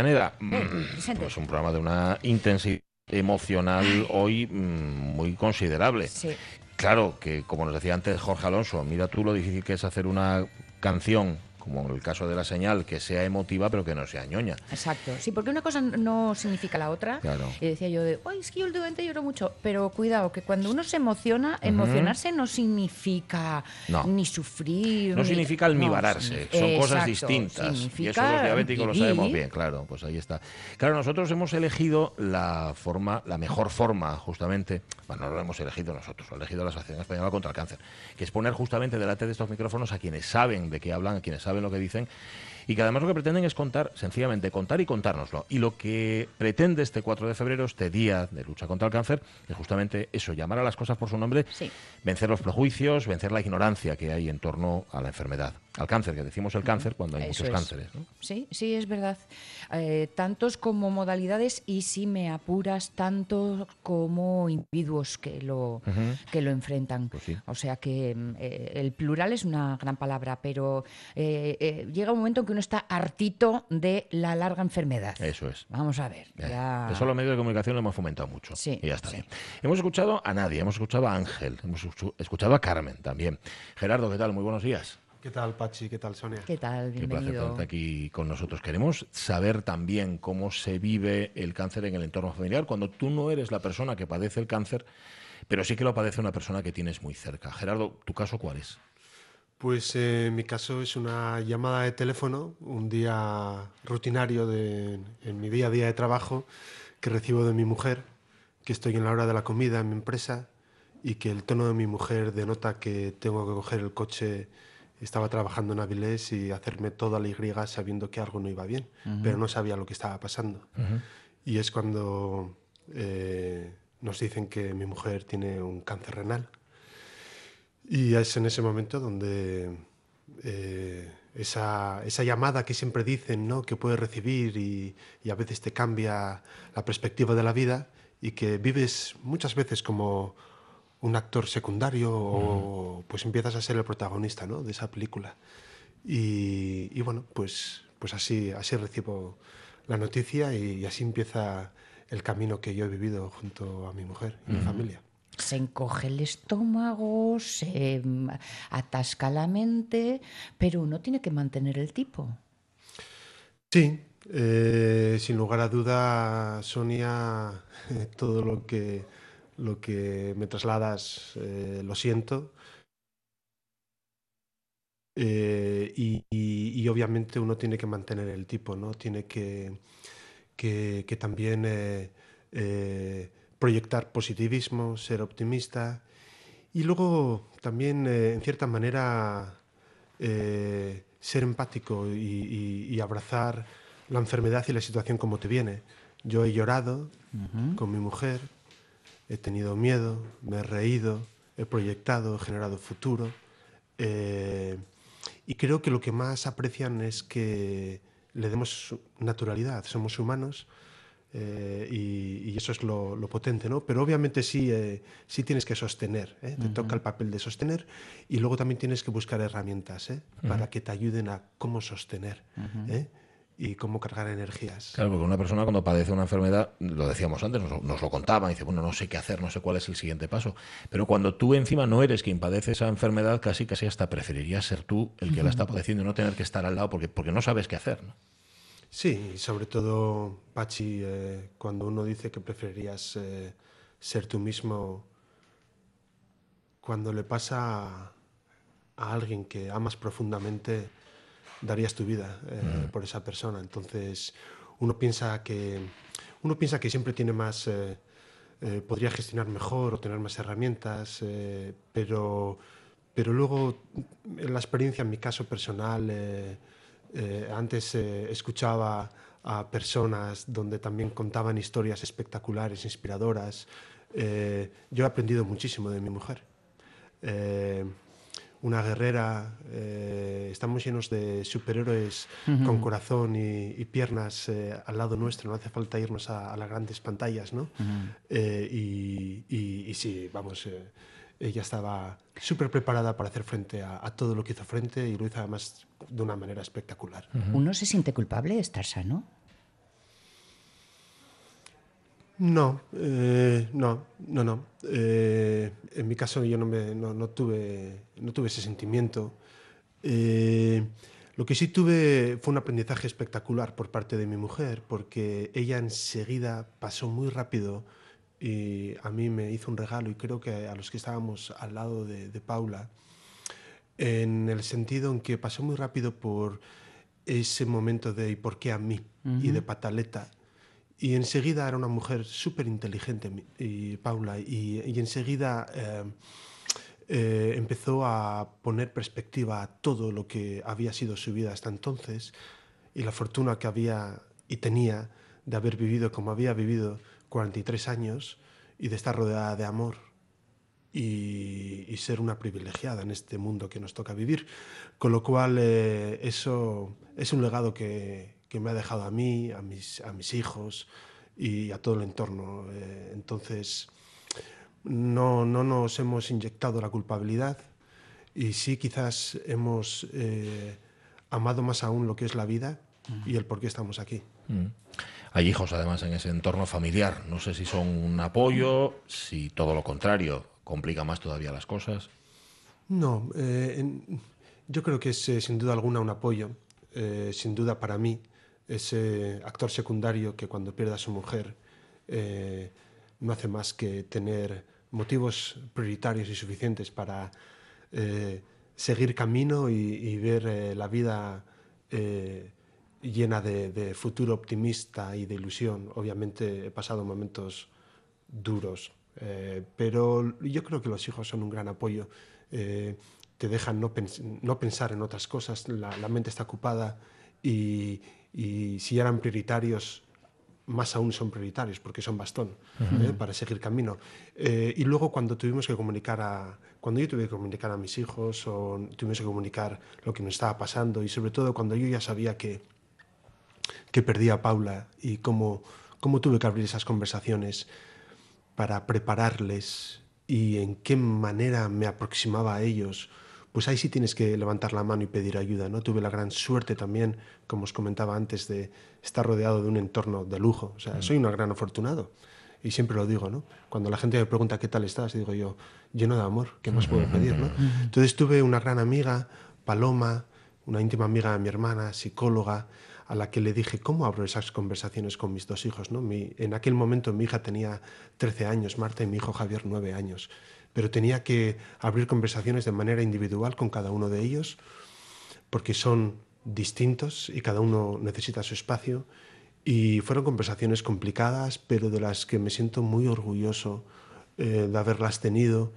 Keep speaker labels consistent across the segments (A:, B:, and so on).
A: Yaneda, mm, pues un programa de una intensidad emocional hoy mm, muy considerable.
B: Sí.
A: Claro que, como nos decía antes Jorge Alonso, mira tú lo difícil que es hacer una canción como el caso de la señal, que sea emotiva pero que no sea ñoña.
B: Exacto. Sí, porque una cosa no significa la otra.
A: Claro.
B: Y decía yo de, ay, es que yo últimamente lloro mucho. Pero cuidado, que cuando uno se emociona, emocionarse no significa
A: No.
B: ni sufrir.
A: No
B: ni-
A: significa almibararse,
B: no,
A: son cosas distintas. Y eso los diabéticos lo sabemos bien, claro, pues ahí está. Claro, nosotros hemos elegido la forma, la mejor forma, justamente, bueno, no lo hemos elegido nosotros, lo ha elegido la Asociación Española contra el Cáncer, que es poner justamente delante de estos micrófonos a quienes saben de qué hablan, a quienes saben lo que dicen, y que además lo que pretenden es contar, sencillamente contar y contárnoslo. Y lo que pretende este 4 de febrero, este día de lucha contra el cáncer, es justamente eso, llamar a las cosas por su nombre,
B: Sí.
A: vencer los prejuicios, vencer la ignorancia que hay en torno a la enfermedad, al cáncer, que decimos el cáncer cuando hay
B: Eso
A: muchos
B: es.
A: cánceres. ¿no?
B: Sí, sí, es verdad. Eh, tantos como modalidades y si me apuras, tantos como individuos que lo, que lo enfrentan.
A: Pues sí.
B: O sea que mm, eh, el plural es una gran palabra, pero eh, llega un momento en que uno está hartito de la larga enfermedad.
A: Eso es.
B: Vamos a ver. Ya-
A: Eso los medios de comunicación lo hemos fomentado mucho.
B: Sí,
A: y ya está
B: sí.
A: bien. Hemos escuchado a nadie, hemos escuchado a Ángel, hemos escu- escuchado a Carmen también. Gerardo, ¿qué tal? Muy buenos días.
C: ¿Qué tal, Pachi? ¿Qué tal, Sonia?
B: ¿Qué tal?
A: Qué placer
B: Bienvenido.
A: tenerte aquí con nosotros. Queremos saber también cómo se vive el cáncer en el entorno familiar cuando tú no eres la persona que padece el cáncer, pero sí que lo padece una persona que tienes muy cerca. Gerardo, ¿tu caso cuál es?
C: Pues eh, mi caso es una llamada de teléfono, un día rutinario de, en mi día a día de trabajo que recibo de mi mujer, que estoy en la hora de la comida en mi empresa y que el tono de mi mujer denota que tengo que coger el coche. Estaba trabajando en Avilés y hacerme toda la Y sabiendo que algo no iba bien, pero no sabía lo que estaba pasando. Y es cuando eh, nos dicen que mi mujer tiene un cáncer renal. Y es en ese momento donde eh, esa, esa llamada que siempre dicen ¿no? que puedes recibir y, y a veces te cambia la perspectiva de la vida y que vives muchas veces como un actor secundario o pues empiezas a ser el protagonista ¿no? de esa película. Y, y bueno, pues, pues así, así recibo la noticia y, y así empieza el camino que yo he vivido junto a mi mujer y mi familia.
B: Se encoge el estómago, se mm, atasca la mente, pero uno tiene que mantener el tipo.
C: Sí, eh, sin lugar a duda, Sonia, todo lo que, lo que me trasladas eh, lo siento. Eh, y, y- y obviamente uno tiene que mantener el tipo, ¿no? Tiene que, que, que también eh, proyectar positivismo, ser optimista y luego también, en cierta manera, ser empático y, y- y abrazar la enfermedad y la situación como te viene. Yo he llorado con mi mujer, he tenido miedo, me he reído, he proyectado, he generado futuro. eh, y creo que lo que más aprecian es que le demos naturalidad, somos humanos. eh, y, y eso es lo, lo potente, ¿no? Pero obviamente sí, eh, sí tienes que sostener, te toca el papel de sostener y luego también tienes que buscar herramientas para que te ayuden a cómo sostener. Y cómo cargar energías.
A: Claro, porque una persona cuando padece una enfermedad, lo decíamos antes, nos, nos lo contaban, dice, bueno, no sé qué hacer, no sé cuál es el siguiente paso. Pero cuando tú encima no eres quien padece esa enfermedad, casi casi hasta preferirías ser tú el que la está padeciendo y no tener que estar al lado porque, porque no sabes qué hacer. ¿no?
C: Sí, y sobre todo, Pachi, eh, cuando uno dice que preferirías eh, ser tú mismo, cuando le pasa a, a alguien que amas profundamente, darías tu vida eh, por esa persona. Entonces, uno piensa que uno piensa que siempre tiene más, eh, eh, podría gestionar mejor o tener más herramientas, pero, pero luego en la experiencia, en mi caso personal, antes escuchaba a personas donde también contaban historias espectaculares, inspiradoras. Yo he aprendido muchísimo de mi mujer. Una guerrera, eh, estamos llenos de superhéroes con corazón y, y piernas eh, al lado nuestro, no hace falta irnos a, a las grandes pantallas, ¿no? Eh, y, y- y sí, vamos, eh, ella estaba súper preparada para hacer frente a, a todo lo que hizo frente y lo hizo además de una manera espectacular.
B: ¿Uno se siente culpable de estar sano?
C: No, eh, no, no, no. Eh, en mi caso yo no, me, no, no tuve, no tuve ese sentimiento. Eh, lo que sí tuve fue un aprendizaje espectacular por parte de mi mujer, porque ella enseguida pasó muy rápido y a mí me hizo un regalo y creo que a los que estábamos al lado de, de Paula, en el sentido en que pasó muy rápido por ese momento de ¿y por qué a mí? y de pataleta. Y enseguida era una mujer súper inteligente, Paula, y, y enseguida eh, eh, empezó a poner perspectiva a todo lo que había sido su vida hasta entonces y la fortuna que había y tenía de haber vivido como había vivido 43 años y de estar rodeada de amor y, y ser una privilegiada en este mundo que nos toca vivir. Con lo cual, eh, eso es un legado que, que me ha dejado a mí, a mis, a mis hijos y a todo el entorno. Eh, entonces, no, no nos hemos inyectado la culpabilidad y sí quizás hemos eh, amado más aún lo que es la vida y el por qué estamos aquí.
A: Hay hijos, además, en ese entorno familiar. No sé si son un apoyo, si todo lo contrario, complica más todavía las cosas.
C: No, eh, yo creo que es sin duda alguna un apoyo. Eh, sin duda para mí, ese actor secundario que cuando pierde a su mujer eh, no hace más que tener motivos prioritarios y suficientes para eh, seguir camino y, y ver eh, la vida eh, llena de, de futuro optimista y de ilusión. Obviamente he pasado momentos duros, eh, pero yo creo que los hijos son un gran apoyo. Eh, te dejan no, pens- no pensar en otras cosas, la, la mente está ocupada y, y si eran prioritarios, más aún son prioritarios porque son bastón ¿eh? para seguir camino. Eh, y luego cuando tuvimos que comunicar a, cuando yo tuve que comunicar a mis hijos o tuvimos que comunicar lo que nos estaba pasando y sobre todo cuando yo ya sabía que, que perdí a Paula y cómo, cómo tuve que abrir esas conversaciones para prepararles y en qué manera me aproximaba a ellos, pues ahí sí tienes que levantar la mano y pedir ayuda. ¿no? Tuve la gran suerte también, como os comentaba antes, de estar rodeado de un entorno de lujo. O sea, soy un gran afortunado. Y siempre lo digo, ¿no? Cuando la gente me pregunta qué tal estás, digo yo, lleno de amor, ¿qué más puedo pedir, no? Entonces tuve una gran amiga, Paloma, una íntima amiga de mi hermana, psicóloga, a la que le dije, ¿cómo abro esas conversaciones con mis dos hijos? ¿no? Mi- en aquel momento mi hija tenía 13 años, Marta, y mi hijo Javier 9 años. Pero tenía que abrir conversaciones de manera individual con cada uno de ellos, porque son distintos y cada uno necesita su espacio. Y fueron conversaciones complicadas, pero de las que me siento muy orgulloso eh, de haberlas tenido.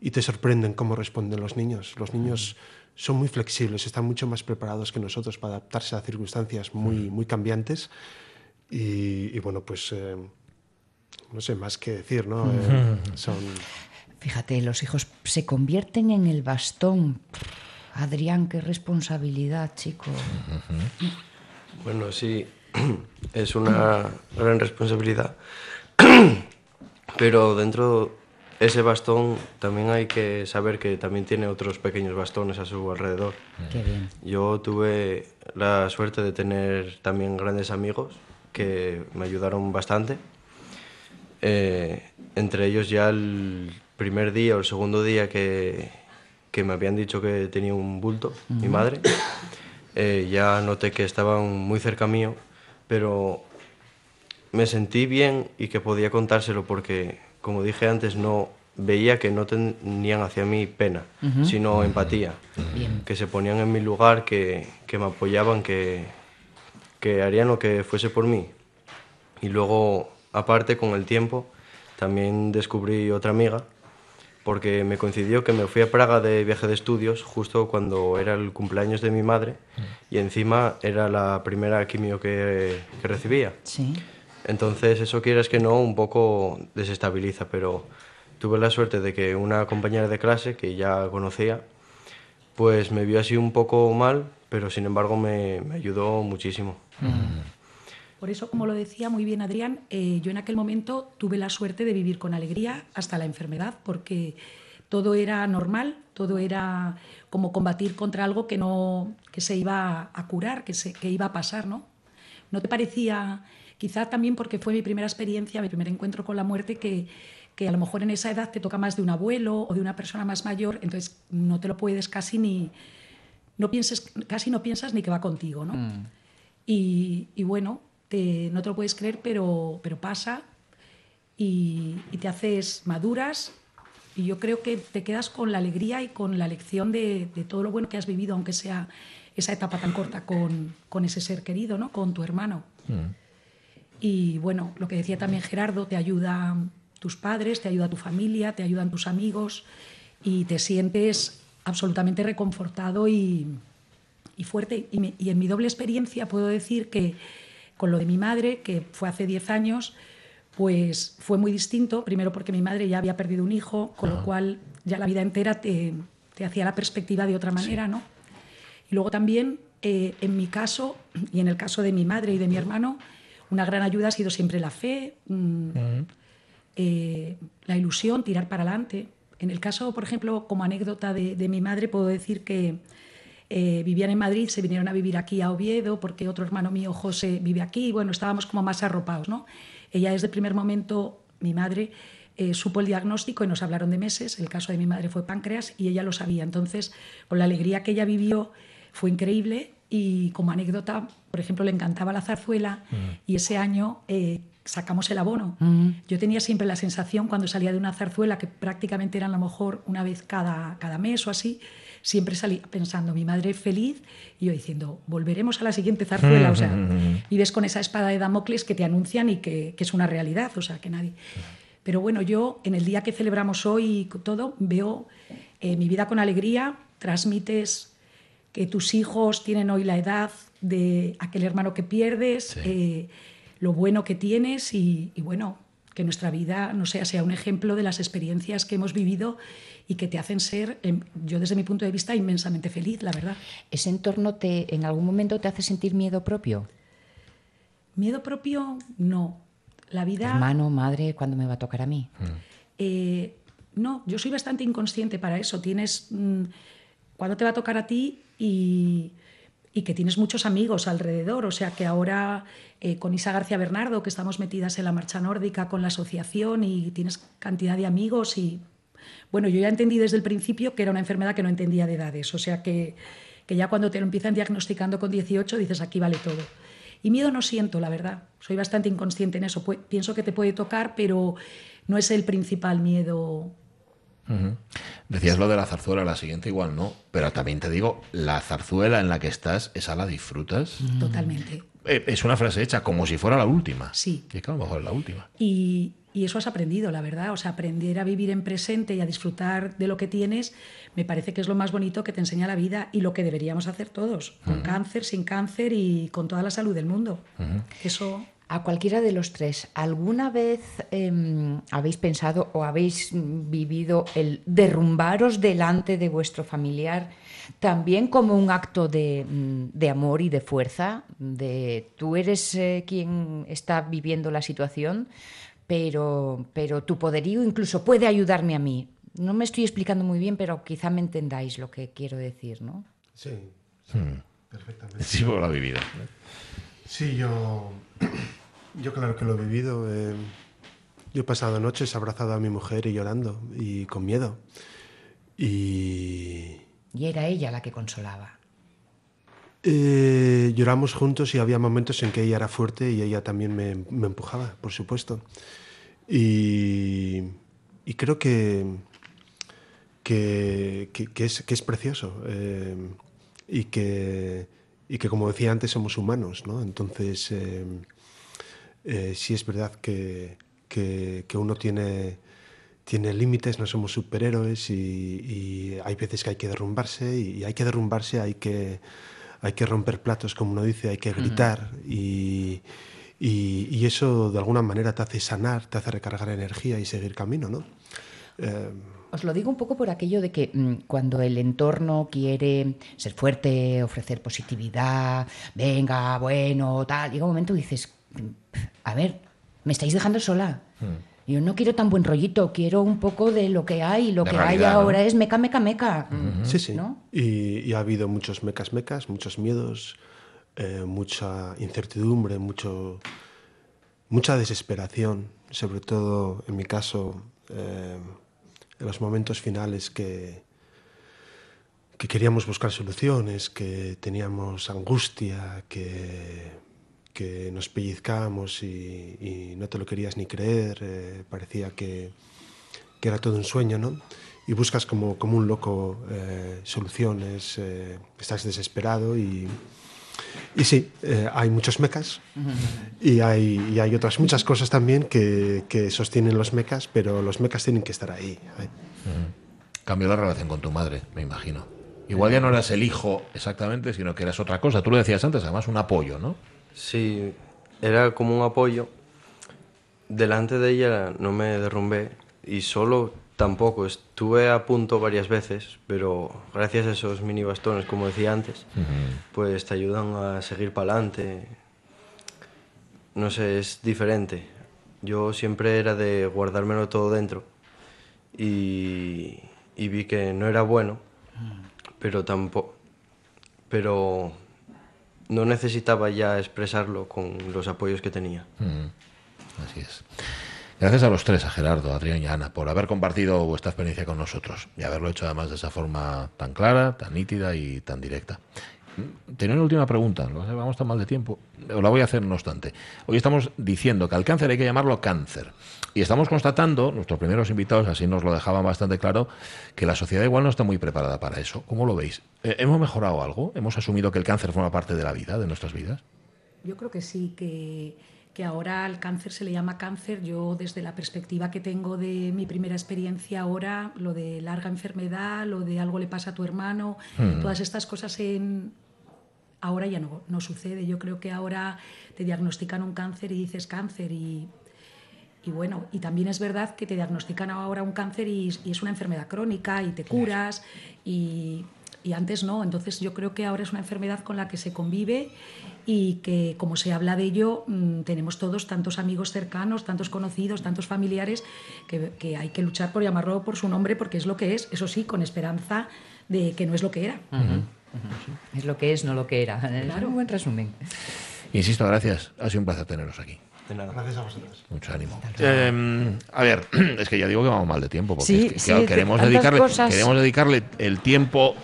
C: Y te sorprenden cómo responden los niños. Los niños son muy flexibles, están mucho más preparados que nosotros para adaptarse a circunstancias muy, muy cambiantes. Y, y bueno, pues eh, no sé más que decir, ¿no? Eh, son...
B: Fíjate, los hijos se convierten en el bastón. Adrián, qué responsabilidad, chico.
D: Bueno, sí, es una gran responsabilidad, pero dentro de ese bastón también hay que saber que también tiene otros pequeños bastones a su alrededor.
B: Qué bien.
D: Yo tuve la suerte de tener también grandes amigos que me ayudaron bastante. Eh, entre ellos ya el primer día o el segundo día que, que me habían dicho que tenía un bulto, mi madre, eh, ya noté que estaban muy cerca mío, pero me sentí bien y que podía contárselo porque, como dije antes, no veía que no tenían hacia mí pena, sino empatía,
B: Bien.
D: que se ponían en mi lugar, que, que me apoyaban, que, que harían lo que fuese por mí. Y luego, aparte, con el tiempo, también descubrí otra amiga, porque me coincidió que me fui a Praga de viaje de estudios justo cuando era el cumpleaños de mi madre y encima era la primera quimio que, que recibía.
B: Sí.
D: Entonces, eso quieras que no, un poco desestabiliza, pero tuve la suerte de que una compañera de clase que ya conocía, pues me vio así un poco mal, pero sin embargo me, me ayudó muchísimo.
E: Por eso, como lo decía muy bien Adrián, eh, yo en aquel momento tuve la suerte de vivir con alegría hasta la enfermedad, porque todo era normal, todo era como combatir contra algo que no que se iba a curar, que, se, que iba a pasar, ¿no? ¿No te parecía, quizá también porque fue mi primera experiencia, mi primer encuentro con la muerte, que, que a lo mejor en esa edad te toca más de un abuelo o de una persona más mayor, entonces no te lo puedes casi ni, no pienses, casi no piensas ni que va contigo, ¿no? Y, y bueno, te- no te lo puedes creer, pero, pero pasa y, y te haces maduras y yo creo que te quedas con la alegría y con la lección de, de todo lo bueno que has vivido, aunque sea esa etapa tan corta con, con ese ser querido, ¿no? con tu hermano. Y bueno, lo que decía también Gerardo, te ayuda tus padres, te ayuda tu familia, te ayudan tus amigos y te sientes absolutamente reconfortado y, y fuerte. Y, me- y en mi doble experiencia puedo decir que con lo de mi madre, que fue hace 10 años, pues fue muy distinto. Primero porque mi madre ya había perdido un hijo, con lo cual ya la vida entera te, te hacía la perspectiva de otra manera, ¿no? Y luego también, eh, en mi caso, y en el caso de mi madre y de mi hermano, una gran ayuda ha sido siempre la fe, mm, eh, la ilusión, tirar para adelante. En el caso, por ejemplo, como anécdota de, de mi madre, puedo decir que eh, vivían en Madrid, se vinieron a vivir aquí a Oviedo, porque otro hermano mío, José, vive aquí, y bueno, estábamos como más arropados, ¿no? Ella desde el primer momento, mi madre, eh, supo el diagnóstico y nos hablaron de meses, el caso de mi madre fue páncreas y ella lo sabía, entonces, con la alegría que ella vivió, fue increíble. Y como anécdota, por ejemplo, le encantaba la zarzuela y ese año eh, sacamos el abono. Yo tenía siempre la sensación cuando salía de una zarzuela, que prácticamente eran a lo mejor una vez cada, cada mes o así, siempre salía pensando, mi madre feliz, y yo diciendo, volveremos a la siguiente zarzuela. O sea, vives con esa espada de Damocles que te anuncian y que, que es una realidad, o sea, que nadie... Pero bueno, yo en el día que celebramos hoy y todo, veo eh, mi vida con alegría, transmites que tus hijos tienen hoy la edad de aquel hermano que pierdes, eh, lo bueno que tienes y, y bueno, que nuestra vida, no sea, sea un ejemplo de las experiencias que hemos vivido y que te hacen ser, em, yo desde mi punto de vista, inmensamente feliz, la verdad.
B: ¿Ese entorno te, en algún momento te hace sentir miedo propio?
E: Miedo propio, no. La vida...
B: Hermano, madre, ¿cuándo me va a tocar a mí?
E: Eh, no, yo soy bastante inconsciente para eso. Tienes. mm, cuándo te va a tocar a ti y, y que tienes muchos amigos alrededor. O sea que ahora eh, con Isa García Bernardo, que estamos metidas en la marcha nórdica con la asociación y tienes cantidad de amigos y. Bueno, yo ya entendí desde el principio que era una enfermedad que no entendía de edades. O sea que, que ya cuando te lo empiezan diagnosticando con 18 dices aquí vale todo. Y miedo no siento, la verdad. Soy bastante inconsciente en eso. Pienso que te puede tocar, pero no es el principal miedo.
A: Decías lo de la zarzuela, la siguiente igual no, pero también te digo, la zarzuela en la que estás, esa la disfrutas.
E: Totalmente.
A: Eh, Es una frase hecha como si fuera la última.
E: Sí.
A: Y es que a lo mejor es la última.
E: Y, y eso has aprendido, la verdad. O sea, aprender a vivir en presente y a disfrutar de lo que tienes, me parece que es lo más bonito que te enseña la vida y lo que deberíamos hacer todos, con cáncer, sin cáncer y con toda la salud del mundo. Eso.
B: A cualquiera de los tres, ¿alguna vez em, habéis pensado o habéis vivido el derrumbaros delante de vuestro familiar también como un acto de, mm, de amor y de fuerza? De tú eres eh, quien está viviendo la situación, pero, pero tu poderío incluso puede ayudarme a mí. No me estoy explicando muy bien, pero quizá me entendáis lo que quiero decir, ¿no?
C: Sí, sí, perfectamente.
A: Sí, porque lo ha vivido.
C: Sí, yo, yo claro que lo he vivido. eh, yo he pasado noches abrazado a mi mujer y llorando y con miedo. Y
B: Y era ella la que consolaba.
C: eh, lloramos juntos y había momentos en que ella era fuerte y ella también me, me empujaba, por supuesto. Y, y creo que, que, que- que es, que es precioso eh, y, que, y que, como decía antes, somos humanos, ¿no? Entonces, eh, Eh, sí es verdad que, que, que uno tiene, tiene límites, no somos superhéroes y, y, hay veces que hay que derrumbarse y, y, hay que derrumbarse, hay que, hay que romper platos, como uno dice, hay que gritar uh -huh. y, y, eso de alguna manera te hace sanar, te hace recargar energía y seguir camino, ¿no?
B: Eh, os lo digo un poco por aquello de que mmm, cuando el entorno quiere ser fuerte, ofrecer positividad, venga, bueno, tal, llega un momento y dices, a ver, me estáis dejando sola. Mm. Yo no quiero tan buen rollito, quiero un poco de lo que hay. Lo
A: de
B: que
A: realidad,
B: hay ahora
A: ¿no?
B: es meca, meca, meca.
A: Uh -huh.
C: Sí, sí.
B: ¿no?
C: Y, y, ha habido muchos mecas, mecas, muchos miedos, eh, mucha incertidumbre, mucho, mucha desesperación, sobre todo en mi caso. Eh, en los momentos finales que, que queríamos buscar soluciones, que teníamos angustia, que, que nos pellizcábamos y, no te lo querías ni creer, eh, parecía que, que, era todo un sueño, ¿no? Y buscas como, como un loco eh, soluciones, eh, estás desesperado y, y sí, hay muchos mecas y hay, y hay otras muchas cosas también que, que, sostienen los mecas, pero los mecas tienen que estar ahí.
A: Cambió la relación con tu madre, me imagino. Igual ya no eras el hijo exactamente, sino que eras otra cosa. Tú lo decías antes, además un apoyo, ¿no?
D: Sí, era como un apoyo. Delante de ella no me derrumbé y solo tampoco. Estuve a punto varias veces, pero gracias a esos mini bastones, como decía antes, uh -huh. pues te ayudan a seguir para adelante. No sé, es diferente. Yo siempre era de guardármelo todo dentro y, y vi que no era bueno, pero tampoco. Pero no necesitaba ya expresarlo con los apoyos que tenía.
A: -huh. Así es. Gracias a los tres, a Gerardo, a Adrián y a Ana, por haber compartido vuestra experiencia con nosotros y haberlo hecho además de esa forma tan clara, tan nítida y tan directa. Tenía una última pregunta, vamos tan mal de tiempo, o la voy a hacer no obstante. Hoy estamos diciendo que al cáncer hay que llamarlo cáncer. Y estamos constatando, nuestros primeros invitados así nos lo dejaban bastante claro, que la sociedad igual no está muy preparada para eso. ¿Cómo lo veis? Eh, ¿Hemos mejorado algo? ¿Hemos asumido que el cáncer forma parte de la vida, de nuestras vidas?
E: Yo creo que sí, que que ahora al cáncer se le llama cáncer. Yo desde la perspectiva que tengo de mi primera experiencia ahora, lo de larga enfermedad, lo de algo le pasa a tu hermano, mm. todas estas cosas en... ahora ya no, no sucede. Yo creo que ahora te diagnostican un cáncer y dices cáncer y, y bueno, y también es verdad que te diagnostican ahora un cáncer y, y es una enfermedad crónica y te curas y, y antes no. Entonces yo creo que ahora es una enfermedad con la que se convive y que como se habla de ello mmm, tenemos todos tantos amigos cercanos, tantos conocidos, tantos familiares que, que, hay que luchar por llamarlo por su nombre porque es lo que es, eso sí, con esperanza de que no es lo que era.
B: Uh -huh. Es lo que es, no lo que era. Claro. Es un buen resumen.
A: Insisto, gracias. Ha sido un placer teneros aquí.
D: De nada.
C: Gracias a vosotros.
A: Mucho ánimo. Eh, a ver, es que ya digo que vamos mal de tiempo porque
B: sí,
A: es que,
B: sí,
A: claro, queremos, dedicarle,
B: cosas...
A: queremos dedicarle el tiempo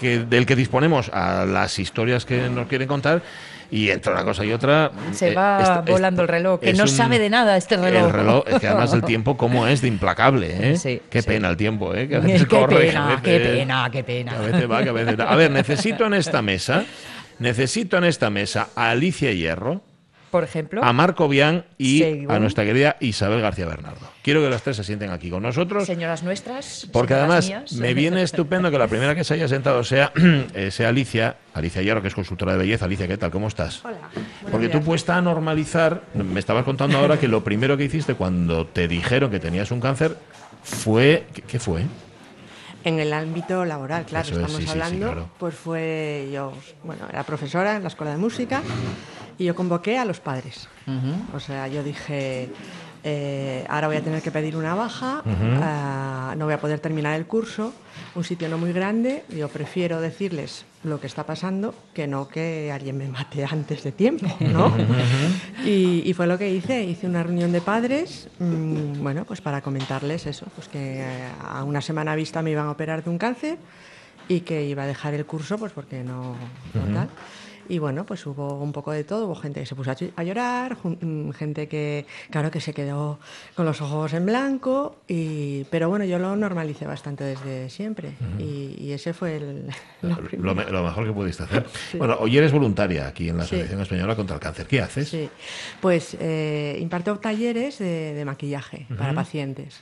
A: que, del que disponemos a las historias que nos quieren contar y entre una cosa y otra
B: se va eh, este, volando el reloj que no un, sabe de nada este reloj
A: el reloj es que además el tiempo como es de implacable ¿eh?
B: sí,
A: qué
B: sí.
A: pena el tiempo ¿eh? que a veces
B: qué
A: corre
B: pena,
A: a veces,
B: qué pena qué pena
A: a veces va que a veces a ver necesito en esta mesa necesito en esta mesa a Alicia Hierro
B: por ejemplo,
A: a Marco Bian y
B: Según.
A: a nuestra querida Isabel García Bernardo. Quiero que las tres se sienten aquí con nosotros.
B: Señoras nuestras.
A: Porque
B: señoras
A: además
B: mías.
A: me viene estupendo que la primera que se haya sentado sea, eh, sea Alicia, Alicia Hierro, que es consultora de belleza. Alicia, ¿qué tal? ¿Cómo estás?
F: Hola.
A: Porque tú puesta a normalizar, me estabas contando ahora que lo primero que hiciste cuando te dijeron que tenías un cáncer fue. ¿Qué, qué fue?
F: En el ámbito laboral, claro,
A: Eso es,
F: estamos
A: sí, sí, sí,
F: hablando,
A: claro.
F: pues fue yo, bueno, era profesora en la escuela de música y yo convoqué a los padres. O sea, yo dije, eh, ahora voy a tener que pedir una baja, ah, no voy a poder terminar el curso, un sitio no muy grande, yo prefiero decirles lo que está pasando que no que alguien me mate antes de tiempo, ¿no? y, y fue lo que hice, hice una reunión de padres, mmm, bueno, pues para comentarles eso, pues que eh, a una semana vista me iban a operar de un cáncer y que iba a dejar el curso pues porque no, no tal. Y bueno, pues hubo un poco de todo, hubo gente que se puso a llorar, mm, gente que, claro, que se quedó con los ojos en blanco, y, pero bueno, yo lo normalicé bastante desde siempre. Y, ese fue el,
A: lo, mejor que pudiste hacer. Bueno, hoy eres voluntaria aquí en la Asociación Española contra el Cáncer. ¿Qué haces?
F: Sí, pues eh, imparto talleres de, maquillaje para pacientes.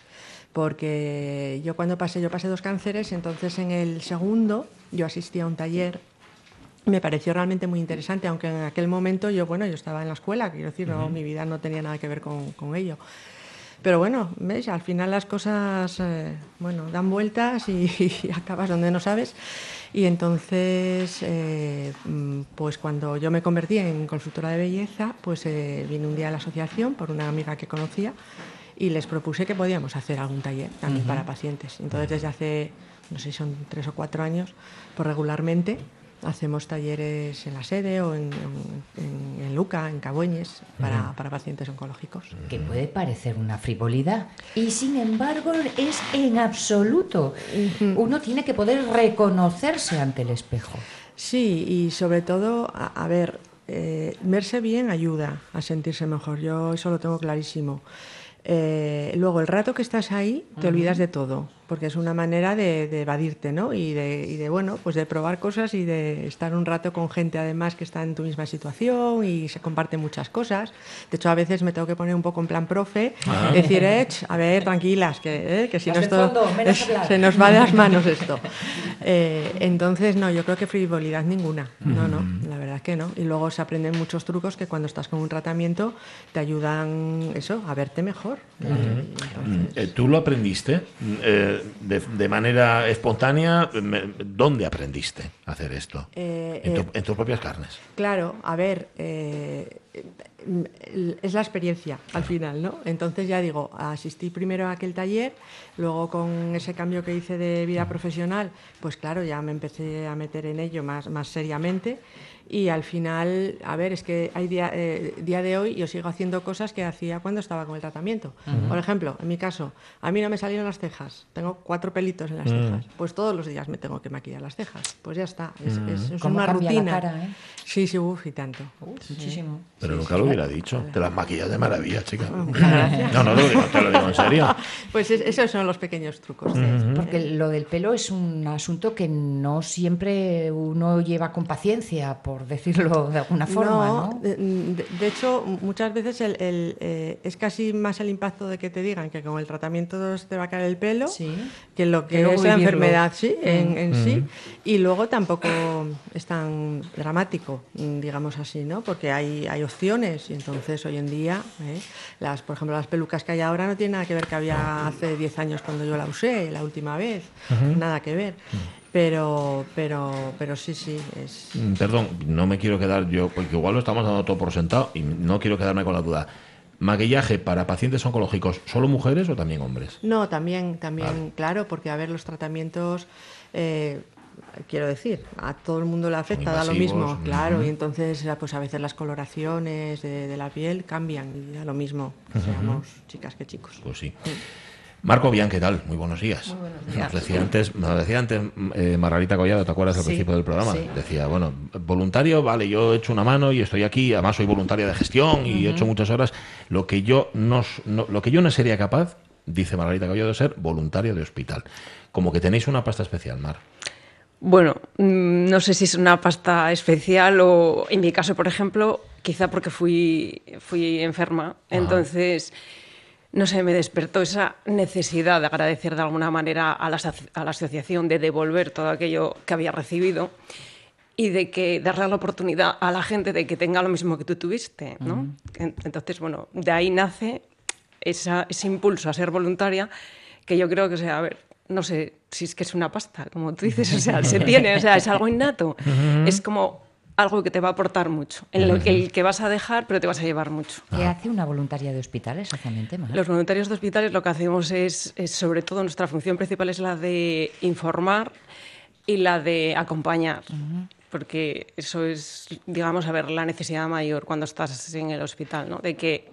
F: Porque yo cuando pasé, yo pasé dos cánceres, entonces en el segundo yo asistí a un taller me pareció realmente muy interesante, aunque en aquel momento yo, bueno, yo estaba en la escuela, quiero decir, no, mi vida no tenía nada que ver con, con ello. Pero bueno, ¿ves? al final las cosas, eh, bueno, dan vueltas y, acabas donde no sabes. Y entonces, eh, mm, pues cuando yo me convertí en consultora de belleza, pues eh, vine un día a la asociación por una amiga que conocía y les propuse que podíamos hacer algún taller también para pacientes. Entonces, desde hace, no sé si son tres o cuatro años, pues regularmente Hacemos talleres en la sede o en, Luca, en Cabueñes, para, pacientes oncológicos.
B: Que puede parecer una frivolidad y sin embargo es en absoluto. Uno tiene que poder reconocerse ante el espejo.
F: Sí, y sobre todo, a, ver, eh, verse bien ayuda a sentirse mejor. Yo eso lo tengo clarísimo. Eh, luego, el rato que estás ahí, te olvidas de todo porque es una manera de, evadirte, ¿no? Y de, bueno, pues de probar cosas y de estar un rato con gente además que está en tu misma situación y se comparten muchas cosas. De hecho, a veces me tengo que poner un poco en plan profe, ah. decir, eh, a ver, tranquilas, que, eh, si no esto se nos va de las manos esto. Eh, entonces, no, yo creo que frivolidad ninguna. No, no, la verdad es que no. Y luego se aprenden muchos trucos que cuando estás con un tratamiento te ayudan, eso, a verte mejor.
A: ¿Tú lo aprendiste? De, manera espontánea, ¿dónde aprendiste a hacer esto? Eh, eh, en, tus propias carnes.
F: Claro, a ver, eh, es la experiencia al final, ¿no? Entonces ya digo, asistí primero a aquel taller, luego con ese cambio que hice de vida profesional, pues claro, ya me empecé a meter en ello más, más seriamente y al final, a ver, es que hay día, eh, día de hoy yo sigo haciendo cosas que hacía cuando estaba con el tratamiento. Por ejemplo, en mi caso, a mí no me salieron las cejas, tengo cuatro pelitos en las mm. cejas, pues todos los días me tengo que maquillar las cejas, pues ya está, es, mm. una rutina.
B: ¿eh?
F: Sí, sí, uff, y tanto.
B: muchísimo.
A: Pero nunca lo hubiera dicho, te las maquillas de maravilla, chica. no, no, lo digo, te lo digo en serio.
F: Pues esos son los pequeños trucos.
B: Porque lo del pelo es un asunto que no siempre uno lleva con paciencia, por decirlo de alguna forma. No,
F: De, hecho, muchas veces el, eh, es casi más el impacto de que te digan que con el tratamiento te va a caer el pelo que lo que, es la enfermedad sí, en, mm. sí. Y luego tampoco es tan dramático, digamos así, ¿no? porque hay, hay opciones y entonces hoy en día, ¿eh? las, por ejemplo, las pelucas que hay ahora no tienen nada que ver que había hace 10 años cuando yo la usé, la última vez, nada que ver. Pero, pero, pero sí, sí. Es...
A: Mm, perdón, no me quiero quedar yo, porque igual lo estamos dando todo por sentado y no quiero quedarme con la duda. ¿Maquillaje para pacientes oncológicos, solo mujeres o también hombres?
F: No, también, también, claro, porque a ver, los tratamientos, eh, quiero decir, a todo el mundo le afecta, da lo mismo, claro, y entonces pues a veces las coloraciones de, la piel cambian y da lo mismo, seamos chicas que chicos.
A: Pues sí. Marco Bian, ¿qué tal? Muy buenos días. Muy buenos días. Nos decía antes, nos decía antes eh, Margarita Collado, ¿te acuerdas al principio del programa? Decía, bueno, voluntario, vale, yo he hecho una mano y estoy aquí, además soy voluntaria de gestión y he hecho muchas horas. Lo que yo no, lo que yo no sería capaz, dice Margarita Collado, de ser voluntario de hospital. Como que tenéis una pasta especial, Mar.
G: Bueno, mm, no sé si es una pasta especial o, en mi caso, por ejemplo, quizá porque fui, fui enferma. Entonces no sé, me despertó esa necesidad de agradecer de alguna manera a la, asociación, de devolver todo aquello que había recibido y de que darle la oportunidad a la gente de que tenga lo mismo que tú tuviste, ¿no? Entonces, bueno, de ahí nace ese impulso a ser voluntaria que yo creo que, sea, a ver, no sé si es que es una pasta, como tú dices, o sea, se tiene, o sea, es algo innato. Es como algo que te va a aportar mucho, en lo que, el que vas a dejar, pero te vas a llevar mucho.
B: ¿Qué hace una voluntaria de hospitales exactamente?
G: Los voluntarios de hospitales lo que hacemos es, sobre todo, nuestra función principal es la de informar y la de acompañar. Porque eso es, digamos, a ver, la necesidad mayor cuando estás en el hospital, ¿no? De que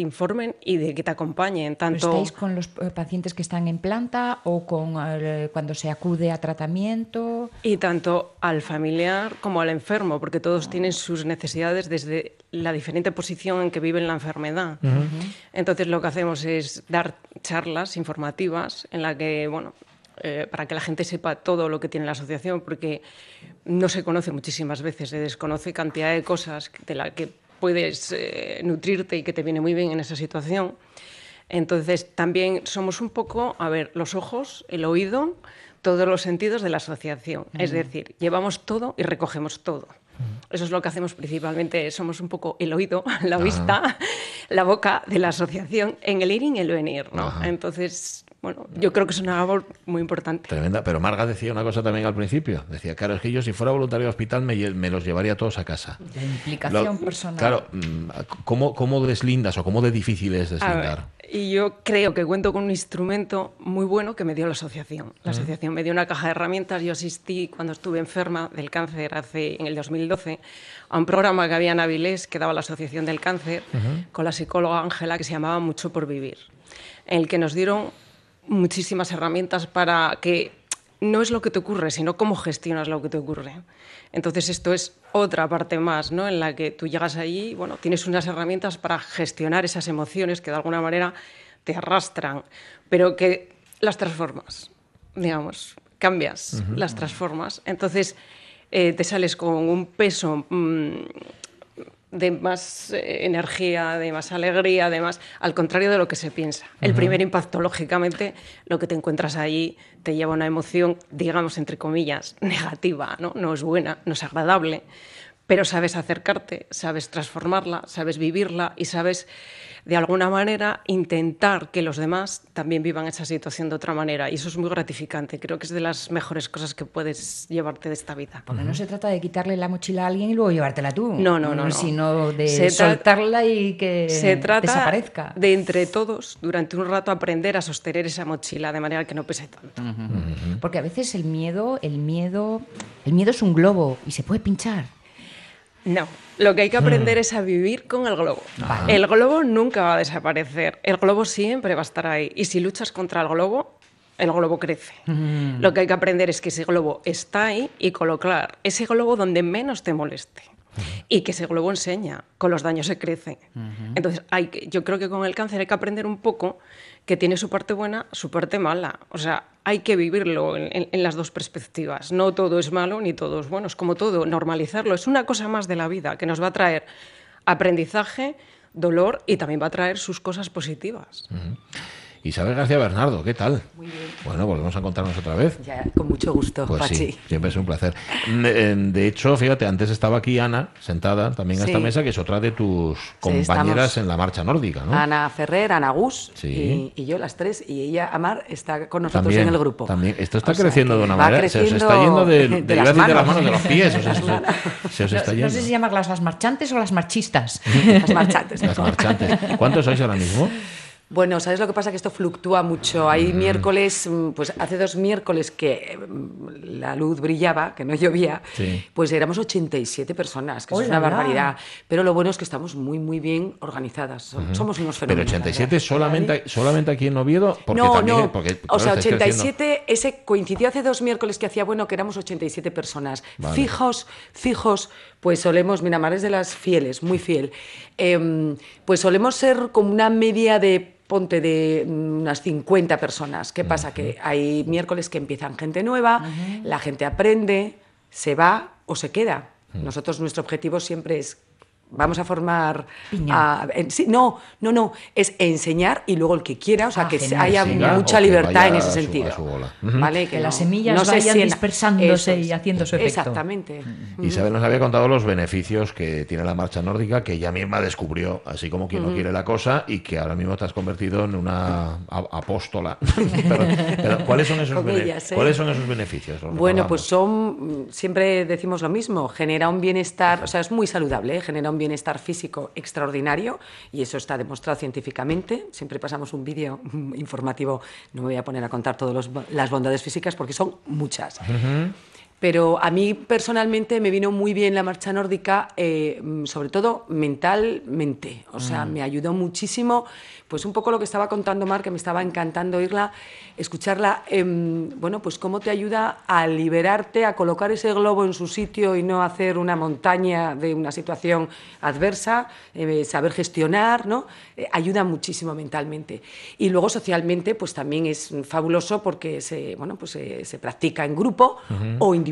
G: te informen y de que te acompañen. Tanto...
B: ¿Estáis con los eh, pacientes que están en planta o con eh, cuando se acude a tratamiento?
G: Y tanto al familiar como al enfermo, porque todos tienen sus necesidades desde la diferente posición en que viven la enfermedad. Entonces lo que hacemos es dar charlas informativas en la que, bueno, eh, para que la gente sepa todo lo que tiene la asociación, porque no se conoce muchísimas veces, se desconoce cantidad de cosas de las que puedes eh, nutrirte y que te viene muy bien en esa situación. Entonces, también somos un poco, a ver, los ojos, el oído, todos los sentidos de la asociación. Es decir, llevamos todo y recogemos todo. Eso es lo que hacemos principalmente. Somos un poco el oído, la vista, la boca de la asociación en el ir y en el venir. ¿no? Entonces, bueno, yo creo que es una labor muy importante.
A: Tremenda. Pero Marga decía una cosa también al principio. Decía, claro, es que yo si fuera voluntario de hospital me, los llevaría todos a casa.
B: La implicación
A: Lo-
B: personal.
A: Claro, mm, ¿cómo, ¿cómo deslindas o cómo de difícil es
G: ver,
A: deslindar?
G: y yo creo que cuento con un instrumento muy bueno que me dio la asociación. La asociación me dio una caja de herramientas. Yo asistí cuando estuve enferma del cáncer hace en el 2012 a un programa que había en Avilés que daba la Asociación del Cáncer con la psicóloga Ángela que se llamaba Mucho por Vivir, en el que nos dieron muchísimas herramientas para que no es lo que te ocurre, sino cómo gestionas lo que te ocurre. Entonces esto es otra parte más, ¿no? En la que tú llegas allí, bueno, tienes unas herramientas para gestionar esas emociones que de alguna manera te arrastran, pero que las transformas, digamos, cambias, las transformas. Entonces eh, te sales con un peso mm, de más eh, energía, de más alegría, de más, al contrario de lo que se piensa. El primer impacto, lógicamente, lo que te encuentras ahí te lleva a una emoción, digamos, entre comillas, negativa, ¿no? No es buena, no es agradable, pero sabes acercarte, sabes transformarla, sabes vivirla y sabes, de alguna manera, intentar que los demás también vivan esa situación de otra manera. Y eso es muy gratificante. Creo que es de las mejores cosas que puedes llevarte de esta vida.
B: Porque no se trata de quitarle la mochila a alguien y luego llevártela tú.
G: No, no, no, no.
B: Sino de
G: Se
B: soltarla y que
G: Se trata
B: desaparezca.
G: de entre todos, durante un rato, aprender a sostener esa mochila de manera que no pese tanto.
B: Porque a veces el miedo, el miedo, el miedo es un globo y se puede pinchar.
G: No, lo que hay que aprender es a vivir con el globo. El globo nunca va a desaparecer, el globo siempre va a estar ahí. Y si luchas contra el globo, el globo crece. Lo que hay que aprender es que ese globo está ahí y colocar ese globo donde menos te moleste. Y que ese globo enseña, con los daños se crece. Entonces, hay que, yo creo que con el cáncer hay que aprender un poco que tiene su parte buena, su parte mala. O sea, hay que vivirlo en, las dos perspectivas. No todo es malo ni todo es bueno, es como todo, normalizarlo. Es una cosa más de la vida que nos va a traer aprendizaje, dolor y también va a traer sus cosas positivas.
A: Isabel García Bernardo, ¿qué tal? Muy bien. Bueno, volvemos a encontrarnos otra vez.
H: Ya, con mucho gusto,
A: Pues
H: Pachi.
A: sí, siempre es un placer. De, de hecho, fíjate, antes estaba aquí Ana, sentada también a esta mesa, que es otra de tus compañeras en la marcha nórdica, ¿no?
H: Ana Ferrer, Ana Gus
A: Sí.
H: y, y yo, las tres. Y ella, Amar, está con nosotros
A: También,
H: en el grupo.
A: También. Esto está
H: O
A: creciendo de una
H: va
A: manera. Se os está yendo de,
H: de
A: de,
H: las
A: de
H: manos.
A: de los pies. o sea, se, se os
B: No,
A: está
B: no
A: yendo.
B: sé si llamarlas las marchantes o las marchistas.
H: Las marchantes.
A: Las marchantes. ¿Cuántos sois ahora mismo?
H: Bueno, ¿sabes lo que pasa? Que esto fluctúa mucho. Hay miércoles, mm, pues hace dos miércoles que mm, la luz brillaba, que no llovía,
A: Sí.
H: pues éramos 87 personas, que es
B: ¡Hola,
H: una barbaridad. Pero lo bueno es que estamos muy, muy bien organizadas. So- Somos unos
A: Pero
H: fenómenos. la
A: 87
H: verdad.
A: solamente, solamente aquí en Oviedo. Porque
H: no,
A: también,
H: no.
A: porque,
H: o sea,
A: estáis creciendo.
H: 87, ese coincidió hace dos miércoles que hacía bueno que éramos 87 personas.
A: Vale.
H: Fijos, fijos, pues solemos, mira, Mar es de las fieles, muy fiel. Em, pues solemos ser como una media de ponte de mm, unas 50 personas. ¿Qué pasa? Que hay miércoles que empiezan gente nueva, la gente aprende, se va o se queda. Nosotros nuestro objetivo siempre es vamos a formar
B: Piña.
H: a- en- sí, no no no es enseñar y luego el que quiera o sea
B: Ah,
H: que
B: genial.
H: haya
A: Siga
H: mucha
A: que
H: libertad en ese
A: su-
H: sentido
A: su
H: vale
B: Que
H: no-
B: las semillas
H: no se
B: vayan dispersándose
H: Eso
B: y haciendo su efecto.
H: exactamente
A: Isabel nos había contado los beneficios que tiene la marcha nórdica, que ella misma descubrió, así como quien no quiere la cosa, y que ahora mismo te has convertido en una apóstola. pero, pero, ¿cuáles, son esos
H: ¿eh?
A: ¿cuáles son esos beneficios? Los
H: Bueno,
A: recordamos.
H: pues son, siempre decimos lo mismo, genera un bienestar, o sea, es muy saludable, ¿eh? genera un bienestar físico extraordinario y eso está demostrado científicamente. Siempre pasamos un vídeo informativo, no me voy a poner a contar todas las bondades físicas porque son muchas. Pero a mí personalmente me vino muy bien la marcha nórdica, eh, sobre todo mentalmente. O sea, me ayudó muchísimo pues un poco lo que estaba contando Mar, que me estaba encantando oírla, escucharla, em, bueno, pues cómo te ayuda a liberarte, a colocar ese globo en su sitio y no hacer una montaña de una situación adversa, eh, saber gestionar, ¿no? Eh, ayuda muchísimo mentalmente. Y luego socialmente, pues también es fabuloso porque se, bueno, pues se, practica en grupo o individualmente.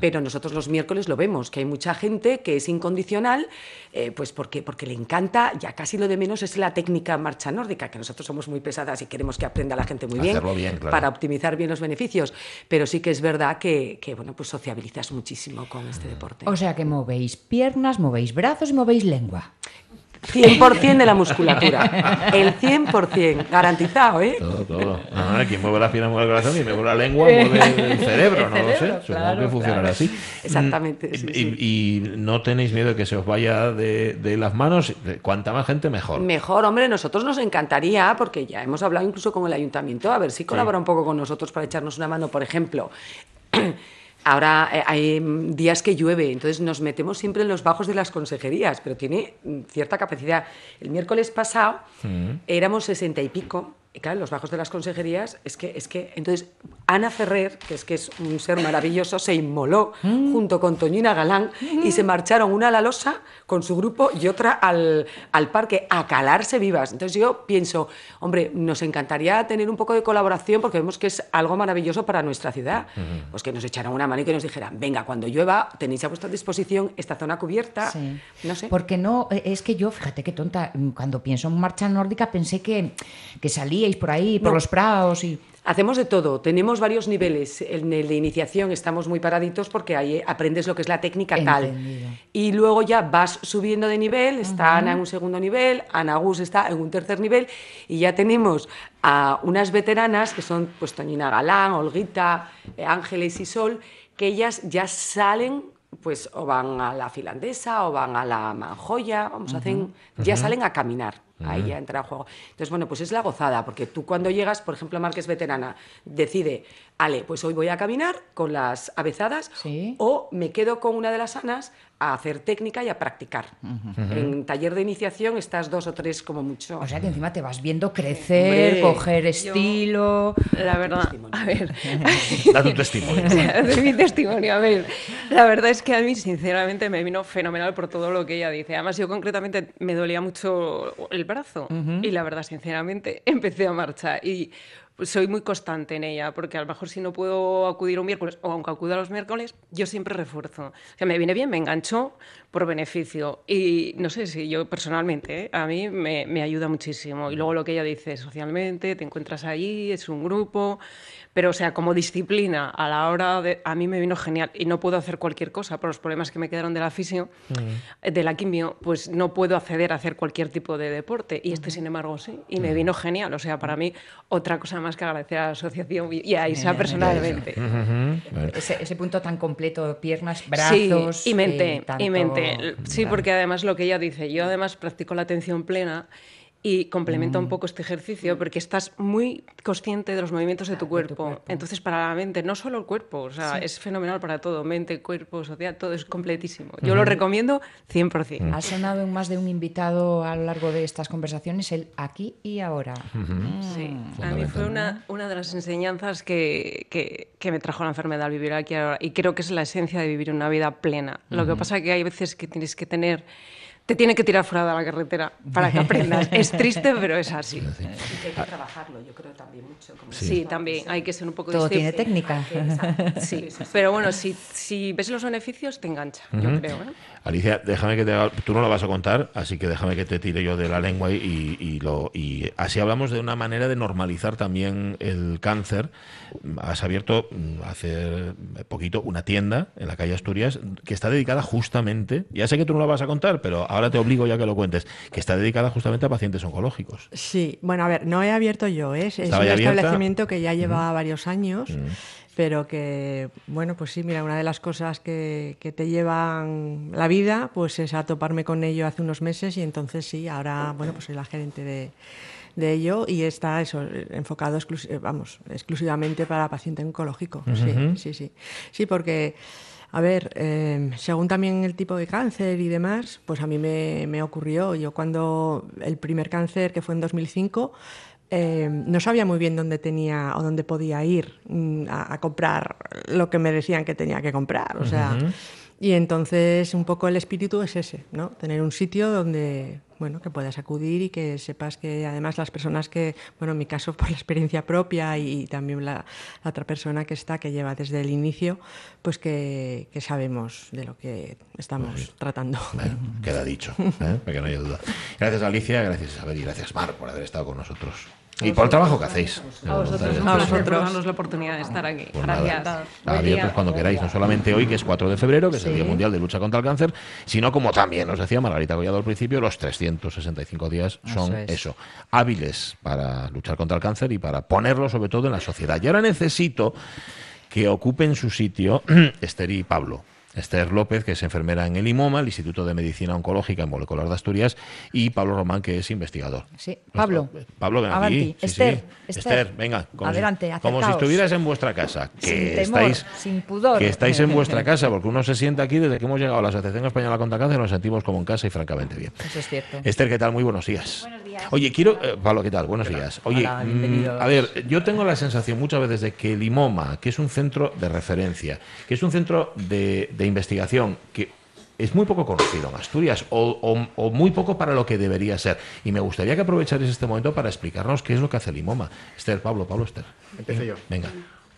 H: Pero nosotros los miércoles lo vemos, que hay mucha gente que es incondicional, eh, pues porque, porque le encanta, ya casi lo de menos es la técnica marcha nórdica, que nosotros somos muy pesadas y queremos que aprenda la gente muy bien, para optimizar bien los beneficios, pero sí que es verdad que, que, bueno, pues sociabilizas muchísimo con este deporte.
B: O sea que movéis piernas, movéis brazos y movéis lengua.
H: 100% de la musculatura. El 100%, garantizado, ¿eh?
A: Todo, todo. Ah, quien mueve la piernas mueve el corazón y mueve la lengua mueve el cerebro, no lo sé. Supongo que funcionará así.
H: Exactamente.
A: Mm, y, no tenéis miedo de que se os vaya de, de, las manos. Cuanta más gente, mejor.
H: Mejor, hombre, nosotros nos encantaría, porque ya hemos hablado incluso con el ayuntamiento, a ver si colabora un poco con nosotros para echarnos una mano, por ejemplo. Ahora eh, hay días que llueve, entonces nos metemos siempre en los bajos de las consejerías, pero tiene mm, cierta capacidad. El miércoles pasado mm. éramos sesenta y pico y claro, los bajos de las consejerías es que, es que entonces Ana Ferrer, que es que es un ser maravilloso, se inmoló mm. junto con Toñina Galán y se marcharon una a la losa con su grupo y otra al, al, parque a calarse vivas. Entonces yo pienso, hombre, nos encantaría tener un poco de colaboración porque vemos que es algo maravilloso para nuestra ciudad. Pues que nos echaran una mano y que nos dijeran, venga, cuando llueva tenéis a vuestra disposición esta zona cubierta. No sé.
B: Porque no, eh, es que yo, fíjate qué tonta, cuando pienso en marcha nórdica pensé que, que salía por ahí, por los praos y...
H: Hacemos de todo, tenemos varios niveles. En el de iniciación estamos muy paraditos porque ahí aprendes lo que es la técnica tal. Y luego ya vas subiendo de nivel, está Ana en un segundo nivel, Ana Gus está en un tercer nivel y ya tenemos a unas veteranas que son pues Toñina Galán, Olguita, eh, Ángeles y Sol, que ellas ya salen pues o van a la finlandesa o van a la manjoya, vamos, hacen, ya salen a caminar. Ahí ya entra a juego. Entonces, bueno, pues es la gozada, porque tú cuando llegas, por ejemplo, Marques veterana, decide, ale, pues hoy voy a caminar con las avezadas o me quedo con una de las sanas a hacer técnica y a practicar. En taller de iniciación estás dos o tres como mucho.
B: O sea que encima te vas viendo crecer, coger estilo.
G: la verdad, a ver.
A: Da tu testimonio.
G: de mi testimonio, a ver. La verdad es que a mí, sinceramente, me vino fenomenal por todo lo que ella dice. Además, yo concretamente me dolía mucho el brazo. Y la verdad, sinceramente, empecé a marchar. Y soy muy constante en ella, porque a lo mejor si no puedo acudir un miércoles, o aunque acuda los miércoles, yo siempre refuerzo. O sea, me viene bien, me engancho por beneficio. Y no sé si yo personalmente, ¿eh? a mí me, me, ayuda muchísimo. Y luego lo que ella dice socialmente, te encuentras allí, es un grupo. Pero, o sea, como disciplina, a la hora de... A mí me vino genial y no puedo hacer cualquier cosa por los problemas que me quedaron de la fisio, mm. de la quimio, pues no puedo acceder a hacer cualquier tipo de deporte. Y este, sin embargo, sí. Y me vino genial. O sea, para mí, otra cosa más que agradecer a la asociación y a Isa personalmente.
B: ese, punto tan completo, piernas, brazos...
G: Sí, y mente, eh, y mente. Sí, porque además lo que ella dice, yo además practico la atención plena y complementa un mm. poco este ejercicio porque estás muy consciente de los movimientos de tu, cuerpo. Entonces, para la mente, no solo el cuerpo, o sea, es fenomenal para todo, mente, cuerpo, social, todo es completísimo. Yo lo recomiendo 100%.
B: Mm. Ha sonado en más de un invitado a lo largo de estas conversaciones el aquí y ahora.
G: Mm. Sí, a mí fue una, una de las enseñanzas que, que, que, me trajo la enfermedad al vivir aquí y ahora. Y creo que es la esencia de vivir una vida plena. Lo que pasa es que hay veces que tienes que tener te tiene que tirar fuera de la carretera para que aprendas. es triste, pero es así. Y
H: que hay que trabajarlo, yo creo también mucho.
G: sí. también hay que ser un poco
B: Todo tiene técnica.
G: Sí, pero bueno, si, si, ves los beneficios, te engancha, yo creo. ¿eh?
A: Alicia, déjame que te Tú no lo vas a contar, así que déjame que te tire yo de la lengua y, y, lo, y así hablamos de una manera de normalizar también el cáncer. Has abierto mm, hace poquito una tienda en la calle Asturias que está dedicada justamente, ya sé que tú no lo vas a contar, pero ahora te obligo ya que lo cuentes, que está dedicada justamente a pacientes oncológicos.
F: Sí, bueno, a ver, no he abierto yo, ¿eh? es un establecimiento que ya lleva varios años. pero que, bueno, pues sí, mira, una de las cosas que, que, te llevan la vida, pues es a toparme con ello hace unos meses y entonces sí, ahora, bueno, pues soy la gerente de, de ello y está eso enfocado exclus- eh, vamos, exclusivamente para paciente oncológico. Sí, sí, sí. Sí, porque a ver, eh, según también el tipo de cáncer y demás, pues a mí me, me ocurrió. Yo cuando el primer cáncer, que fue en 2005, eh, no sabía muy bien dónde tenía o dónde podía ir mm, a, a comprar lo que me decían que tenía que comprar. O sea, y entonces un poco el espíritu es ese, ¿no? Tener un sitio donde, bueno, que puedas acudir y que sepas que además las personas que, bueno, en mi caso por la experiencia propia y, también la, la otra persona que está, que lleva desde el inicio, pues que, que sabemos de lo que estamos tratando.
A: Bueno, queda dicho, ¿eh? para que no haya duda. Gracias Alicia, gracias Isabel y gracias Mar por haber estado con nosotros. Y por el trabajo que hacéis.
G: A vosotros,
F: A
G: por
F: vosotros.
G: darnos la oportunidad de estar aquí.
A: Pues
G: Gracias.
A: Abiertos cuando queráis, no solamente hoy, que es 4 de febrero, que es el Día Mundial de Lucha contra el Cáncer, sino como también nos decía Margarita Collado al principio, los 365 días son
B: Eso es.
A: eso, hábiles para luchar contra el cáncer y para ponerlo sobre todo en la sociedad. Y ahora necesito que ocupen su sitio Esther y Pablo. Esther López, que es enfermera en el IMOMA, el Instituto de Medicina Oncológica y Molecular de Asturias, y Pablo Román, que es investigador.
B: Sí, Pablo.
A: Pablo, ven aquí. Sí,
B: Esther,
A: sí.
B: Esther.
A: Esther, venga. Como
B: Adelante,
A: si, Como si estuvieras en vuestra casa. Que
B: Sin temor,
A: estáis,
B: sin pudor.
A: Que estáis en vuestra casa, porque uno se sienta aquí desde que hemos llegado a la Asociación Española contra el Cáncer, nos sentimos como en casa y francamente bien.
B: Eso es cierto.
A: Esther, ¿qué tal? Muy buenos días.
I: Buenos días.
A: Oye, quiero. eh, Pablo, ¿qué tal? Buenos días. Oye,
B: Hola,
A: mm, a ver, yo tengo la sensación muchas veces de que el IMOMA, que es un centro de referencia, que es un centro de, de investigación, que es muy poco conocido en Asturias o, o- o muy poco para lo que debería ser. Y me gustaría que aprovecharais este momento para explicarnos qué es lo que hace el IMOMA. Esther, Pablo, Pablo, Esther.
J: Empiezo yo.
A: Venga.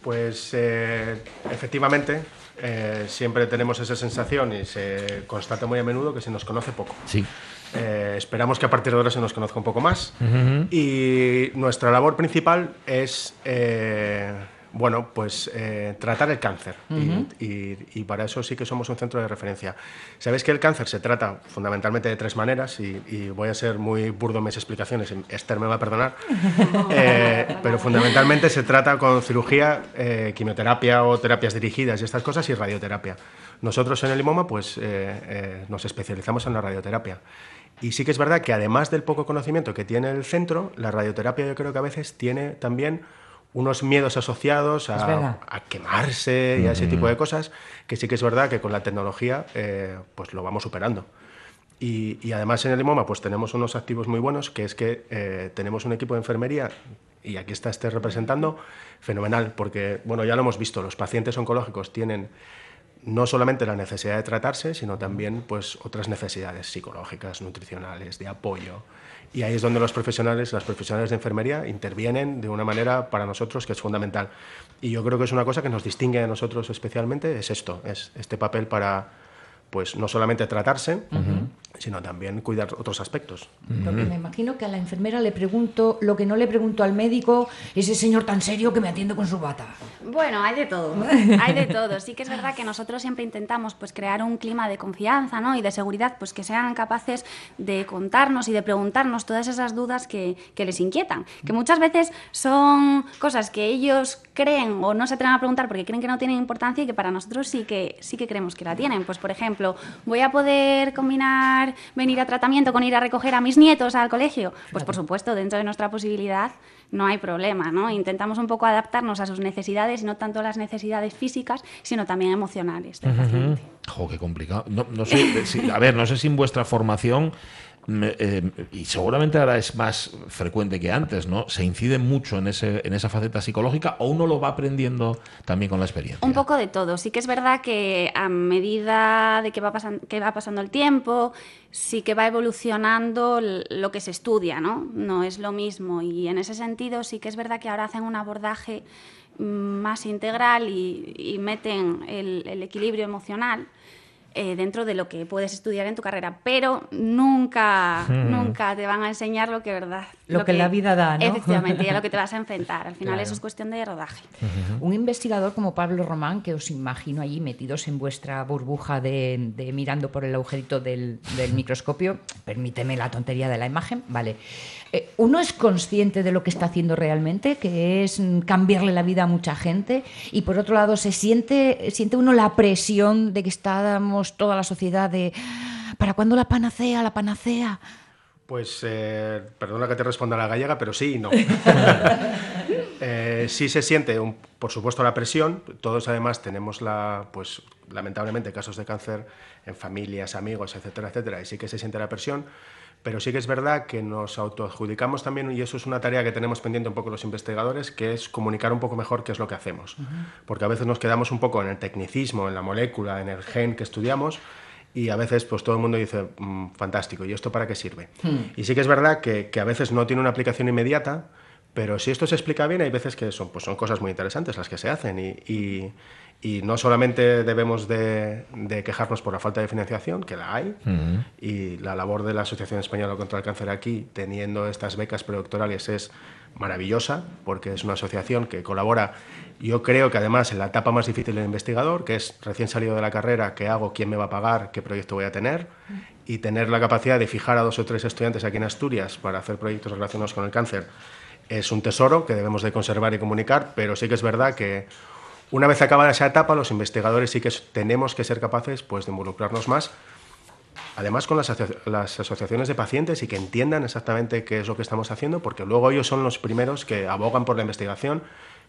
J: Pues eh, efectivamente, eh, siempre tenemos esa sensación y se constata muy a menudo que se nos conoce poco.
A: Sí.
J: Eh, esperamos que a partir de ahora se nos conozca un poco más. Y nuestra labor principal es, bueno, pues eh, tratar el cáncer. Y- y, y para eso sí que somos un centro de referencia. Sabéis que el cáncer se trata fundamentalmente de tres maneras y, y voy a ser muy burdo en mis explicaciones, Esther me va a perdonar, Eh, pero fundamentalmente se trata con cirugía, eh, quimioterapia o terapias dirigidas y estas cosas y radioterapia. Nosotros en el IMOMA pues, eh, eh, nos especializamos en la radioterapia. Y sí que es verdad que además del poco conocimiento que tiene el centro, la radioterapia yo creo que a veces tiene también unos miedos asociados a, a quemarse y a ese tipo de cosas, que sí que es verdad que con la tecnología eh, pues lo vamos superando. Y, y además en el IMOMA pues tenemos unos activos muy buenos, que es que eh, tenemos un equipo de enfermería, y aquí está este representando, fenomenal, porque bueno, ya lo hemos visto, los pacientes oncológicos tienen no solamente la necesidad de tratarse, sino también pues, otras necesidades psicológicas, nutricionales, de apoyo. Y ahí es donde los profesionales, las profesionales de enfermería intervienen de una manera para nosotros que es fundamental. Y yo creo que es una cosa que nos distingue a nosotros especialmente, es esto, es este papel para pues no solamente tratarse, sino también cuidar otros aspectos.
B: Porque me imagino que a la enfermera le pregunto lo que no le pregunto al médico, ese señor tan serio que me atiende con su bata.
I: Bueno, hay de todo, hay de todo. Sí que es verdad que nosotros siempre intentamos pues crear un clima de confianza ¿no? y de seguridad, pues que sean capaces de contarnos y de preguntarnos todas esas dudas que, que les inquietan, que muchas veces son cosas que ellos creen o no se atreven a preguntar porque creen que no tienen importancia y que para nosotros sí que, sí que creemos que la tienen. Pues por ejemplo, ¿voy a poder combinar venir a tratamiento con ir a recoger a mis nietos al colegio? Pues por supuesto, dentro de nuestra posibilidad no hay problema, ¿no? Intentamos un poco adaptarnos a sus necesidades y no tanto las necesidades físicas, sino también emocionales del paciente.
A: Jo, qué complicado. No, no sé, si- a ver, no sé si en vuestra formación, eh, y seguramente ahora es más frecuente que antes, ¿no? Se incide mucho en, ese, en esa faceta psicológica o uno lo va aprendiendo también con la experiencia.
I: Un poco de todo. Sí que es verdad que a medida de que va, pasando el tiempo, sí que va evolucionando lo que se estudia, ¿no? No es lo mismo. Y en ese sentido sí que es verdad que ahora hacen un abordaje mm, más integral y, meten el equilibrio emocional. Eh, dentro de lo que puedes estudiar en tu carrera, pero nunca, nunca te van a enseñar lo que verdad,
B: Lo que la vida da, ¿no?
I: Efectivamente, y a lo que te vas a enfrentar. Al final
B: Claro.
I: eso es cuestión de rodaje.
B: Un investigador como Pablo Román, que os imagino allí metidos en vuestra burbuja de, de mirando por el agujerito del, del microscopio, permíteme la tontería de la imagen, vale. Eh, ¿Uno es consciente de lo que está haciendo realmente, que es mm, cambiarle la vida a mucha gente? Y por otro lado, ¿se siente, siente uno la presión de que estamos toda la sociedad de ¿para cuándo la panacea, la panacea?
J: Pues, eh, perdona que te responda la gallega, pero sí y no. Eh, sí se siente, un- por supuesto, la presión. Todos, además, tenemos, la, pues, lamentablemente, casos de cáncer en familias, amigos, etcétera, etcétera, y sí que se siente la presión. Pero sí que es verdad que nos autoadjudicamos también, y eso es una tarea que tenemos pendiente un poco los investigadores, que es comunicar un poco mejor qué es lo que hacemos. Porque a veces nos quedamos un poco en el tecnicismo, en la molécula, en el gen que estudiamos, y a veces pues todo el mundo dice, "Mm, fantástico, ¿y esto para qué sirve? Y sí que es verdad que, que a veces no tiene una aplicación inmediata, pero si esto se explica bien, hay veces que son, pues son cosas muy interesantes las que se hacen y, y- y no solamente debemos de, de quejarnos por la falta de financiación, que la hay, y la labor de la Asociación Española contra el Cáncer aquí, teniendo estas becas predoctorales, es maravillosa, porque es una asociación que colabora, yo creo que además en la etapa más difícil del investigador, que es recién salido de la carrera, qué hago, quién me va a pagar, qué proyecto voy a tener, y tener la capacidad de fijar a dos o tres estudiantes aquí en Asturias para hacer proyectos relacionados con el cáncer, es un tesoro que debemos de conservar y comunicar, pero sí que es verdad que una vez acabada esa etapa, los investigadores sí que tenemos que ser capaces pues, de involucrarnos más, además con las, las asociaciones de pacientes y que entiendan exactamente qué es lo que estamos haciendo, porque luego ellos son los primeros que abogan por la investigación,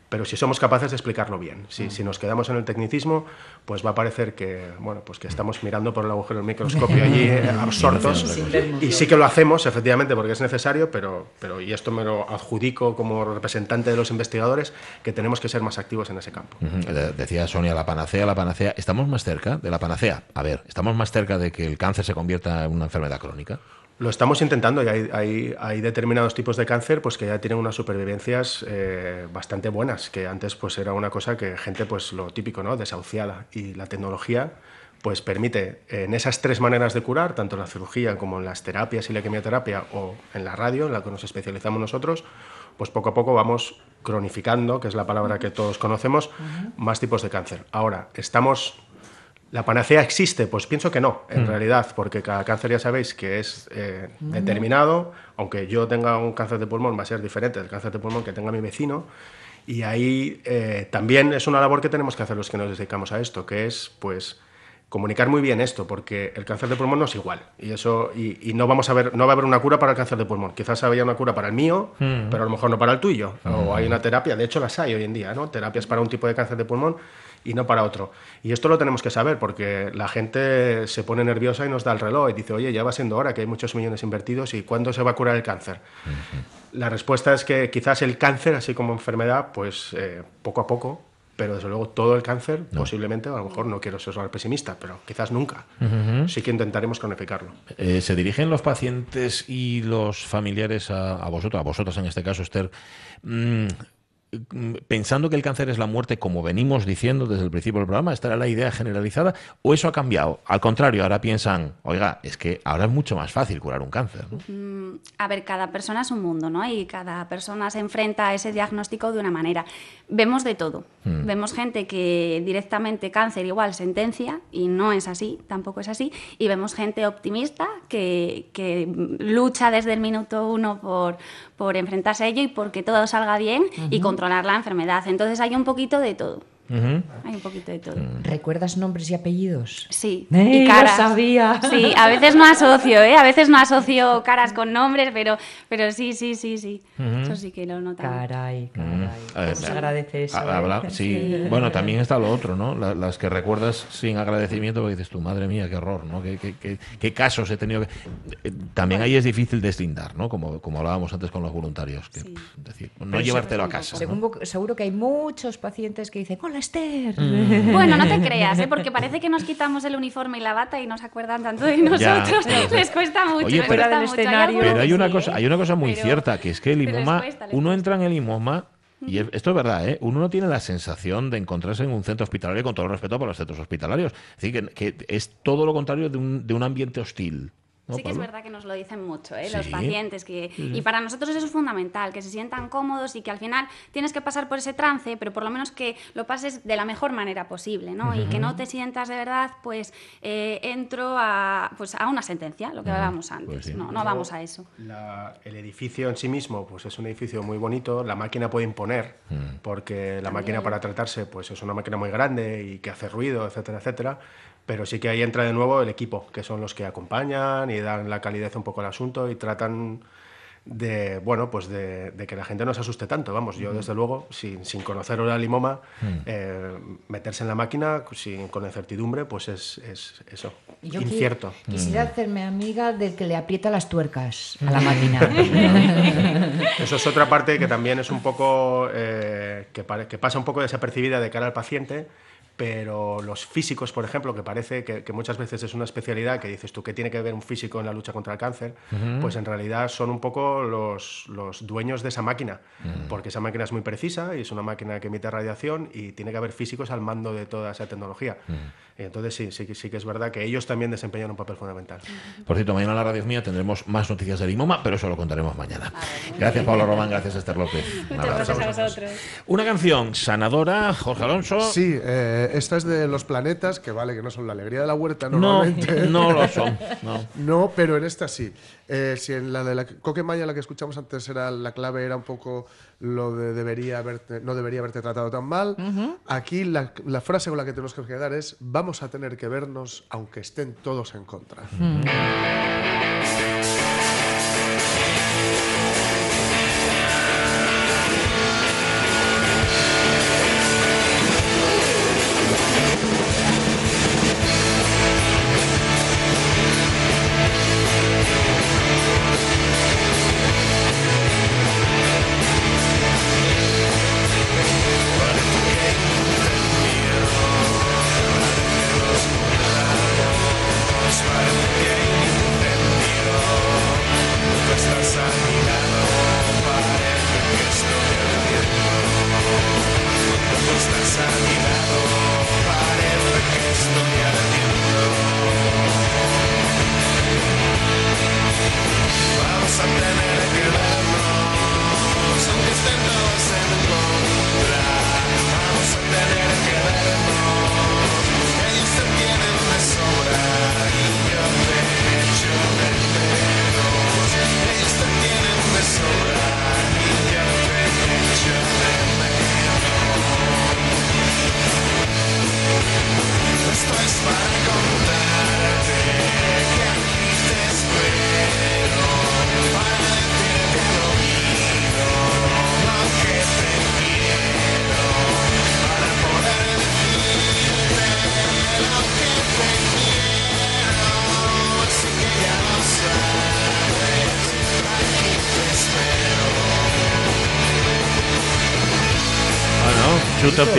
J: pero si somos capaces de explicarlo bien. Si, si nos quedamos en el tecnicismo, pues va a parecer que, bueno, pues que estamos mirando por el agujero del microscopio allí eh, absortos. Y sí que lo hacemos, efectivamente, porque es necesario, pero, pero y esto me lo adjudico como representante de los investigadores, que tenemos que ser más activos en ese campo.
A: De- Decía Sonia, la panacea, la panacea. ¿Estamos más cerca de la panacea? A ver, ¿estamos más cerca de que el cáncer se convierta en una enfermedad crónica?
J: Lo estamos intentando y hay, hay- hay determinados tipos de cáncer pues, que ya tienen unas supervivencias eh, bastante buenas, que antes pues, era una cosa que gente, pues lo típico, ¿no? desahuciada. Y la tecnología pues, permite en esas tres maneras de curar, tanto en la cirugía como en las terapias y la quimioterapia o en la radio, en la que nos especializamos nosotros, pues poco a poco vamos cronificando, que es la palabra que todos conocemos, más tipos de cáncer. Ahora, estamos ¿La panacea existe? Pues pienso que no, en
A: Mm.
J: realidad, porque cada cáncer ya sabéis que es eh, determinado, aunque yo tenga un cáncer de pulmón va a ser diferente del cáncer de pulmón que tenga mi vecino, y ahí eh, también es una labor que tenemos que hacer los que nos dedicamos a esto, que es pues comunicar muy bien esto, porque el cáncer de pulmón no es igual, y eso y, y no vamos a ver, no va a haber una cura para el cáncer de pulmón, quizás había una cura para el mío,
A: Mm.
J: pero a lo mejor no para el tuyo, o hay una terapia, de hecho las hay hoy en día, ¿no? Terapias para un tipo de cáncer de pulmón y no para otro. Y esto lo tenemos que saber porque la gente se pone nerviosa y nos da el reloj y dice, oye, ya va siendo hora que hay muchos millones invertidos y ¿cuándo se va a curar el cáncer? La respuesta es que quizás el cáncer, así como enfermedad, pues eh, poco a poco, pero desde luego todo el cáncer, posiblemente, a lo mejor no quiero ser pesimista, pero quizás nunca.
A: Ujú.
J: Sí que intentaremos cronificarlo.
A: Eh, ¿Se dirigen los pacientes y los familiares a, a vosotros, a vosotras en este caso, Esther, mm, pensando que el cáncer es la muerte, como venimos diciendo desde el principio del programa? ¿Esta era la idea generalizada? ¿O eso ha cambiado? Al contrario, ahora piensan, oiga, es que ahora es mucho más fácil curar un cáncer. ¿no?
I: Mm, A ver, cada persona es un mundo, ¿no? Y cada persona se enfrenta a ese diagnóstico de una manera. Vemos de todo.
K: Mm.
I: Vemos gente que directamente cáncer igual sentencia y no es así, tampoco es así. Y vemos gente optimista que, que lucha desde el minuto uno por, por enfrentarse a ello y porque todo salga bien y
B: Ujú.
I: Controlar la enfermedad. Entonces hay un poquito de todo. Hay un poquito de todo.
B: ¿Recuerdas nombres y apellidos?
I: Sí.
B: ¡Eh,
I: y
B: lo
I: caras.
B: sabía!
I: Sí, a veces no asocio, ¿eh? A veces no asocio caras con nombres, pero, pero sí, sí, sí, sí. Eso sí que lo notamos.
B: Caray,
A: Mm. Eh,
B: Se agradece eso,
A: ah, habla-
B: ¿eh?
A: sí.
I: Sí.
A: Bueno, también está lo otro, ¿no? La- las que recuerdas sin agradecimiento porque dices tú, madre mía, qué horror, ¿no? ¿Qué, qué- qué- qué casos he tenido que... Eh, También ahí es difícil deslindar, ¿no? Como, como hablábamos antes con los voluntarios. Que, es decir, no
B: Pero
A: llevártelo a casa.
B: seguro que hay muchos pacientes que dicen, hola Esther.
A: Mm.
I: Bueno, no te creas, ¿eh? porque parece que nos quitamos el uniforme y la bata y no se acuerdan tanto de nosotros. les cuesta mucho.
A: Oye,
I: les
A: pero-
I: cuesta mucho. Hay algunos
A: Pero hay una
I: sí,
A: cosa,
I: ¿eh?
A: hay una cosa muy
I: Pero-
A: cierta, que es que el imoma,
I: cuesta, les
A: uno entra en el imoma y es- esto es verdad, ¿eh? uno no tiene la sensación de encontrarse en un centro hospitalario con todo el respeto por los centros hospitalarios. Es decir, que, que es todo lo contrario de un, de un ambiente hostil. ¿No,
I: Sí que es
A: Pablo?
I: verdad que nos lo dicen mucho, ¿eh? los
A: Sí.
I: pacientes. Que,
A: Sí, sí.
I: Y para nosotros eso es fundamental, que se sientan cómodos y que al final tienes que pasar por ese trance, pero por lo menos que lo pases de la mejor manera posible, ¿no? Y que no te sientas de verdad, pues eh, entro a, pues, a una sentencia, lo que hablábamos antes.
J: Pues sí.
I: No, no vamos a eso.
J: La- el edificio en sí mismo pues es un edificio muy bonito, la máquina puede imponer, porque la máquina para tratarse pues es una máquina muy grande y que hace ruido, etcétera, etcétera, pero sí que ahí entra de nuevo el equipo, que son los que acompañan y dan la calidez un poco al asunto y tratan de bueno pues de, de que la gente no se asuste tanto vamos. Yo desde luego sin, sin conocer la limoma eh, meterse en la máquina sin, con incertidumbre pues es, es eso
B: Yo qui-
J: incierto.
B: Quisiera hacerme amiga del que le aprieta las tuercas a la máquina.
J: Eso es otra parte que también es un poco, eh, que, que pasa un poco desapercibida de cara al paciente, pero los físicos, por ejemplo, que parece que, que muchas veces es una especialidad que dices tú, ¿qué tiene que ver un físico en la lucha contra el cáncer? Pues en realidad son un poco los, los dueños de esa máquina,
K: Mm.
J: porque esa máquina es muy precisa y es una máquina que emite radiación y tiene que haber físicos al mando de toda esa tecnología. Y entonces sí, sí, que- sí que es verdad que ellos también desempeñan un papel fundamental.
A: Por cierto, mañana en la radio mía tendremos más noticias del IMOMA, pero eso lo contaremos mañana. Gracias, Pablo Román, gracias, Esther López. Un abrazo. Una canción sanadora, Jorge Alonso.
L: Sí, eh, esta es de Los Planetas, que vale, que no son la alegría de la huerta
A: No,
L: normalmente.
A: no lo son, no.
L: No, pero en esta sí. Eh, si en la de la Coquemaya, la que escuchamos antes, era la clave era un poco lo de debería haberte, no debería haberte tratado tan mal. Aquí la, la frase con la que tenemos que quedar es vamos a tener que vernos aunque estén todos en contra.
K: Estás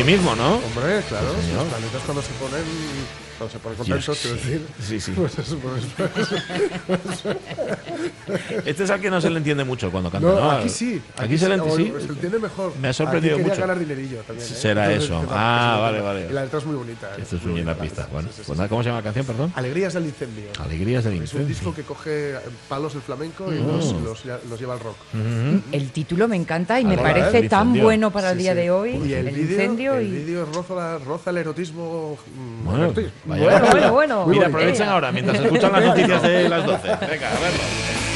A: optimismo, ¿no?
L: Hombre, claro,
A: Sí,
L: los planetas cuando se ponen, cuando se ponen contentos,
A: Sí,
L: quiero
A: sí.
L: decir.
A: Sí, sí.
L: Pues eso, pues-
A: Este es al que no se le entiende mucho cuando canta,
L: No,
A: ¿no?
L: aquí sí.
A: Aquí, se le entiende,
L: se entiende mejor.
A: Me ha sorprendido
L: Aquí
A: mucho.
L: ganar dinerillo también. ¿eh?
A: Será
L: Entonces,
A: eso. Ah,
L: sí,
A: vale, vale.
L: Y la letra es muy bonita. ¿eh?
A: Esto es un la pista. Bueno, pues nada, ¿cómo se llama la canción, perdón?
L: Alegrías del incendio.
A: Alegrías del
L: Es un
A: incendio.
L: disco que coge palos del flamenco y
A: Mm.
L: los, lleva al rock.
B: El título me encanta y me
L: Ahora,
B: parece tan
L: incendio.
B: bueno para el
L: Sí,
B: día
L: sí.
B: de hoy.
L: Y el,
B: el
L: vídeo,
B: incendio
L: el vídeo roza, la- roza el erotismo. mm,
A: Bueno.
B: Bueno, bueno, bueno.
A: Mira,
B: bonito.
A: ahora, mientras escuchan las noticias de las 12. Venga, a verlo.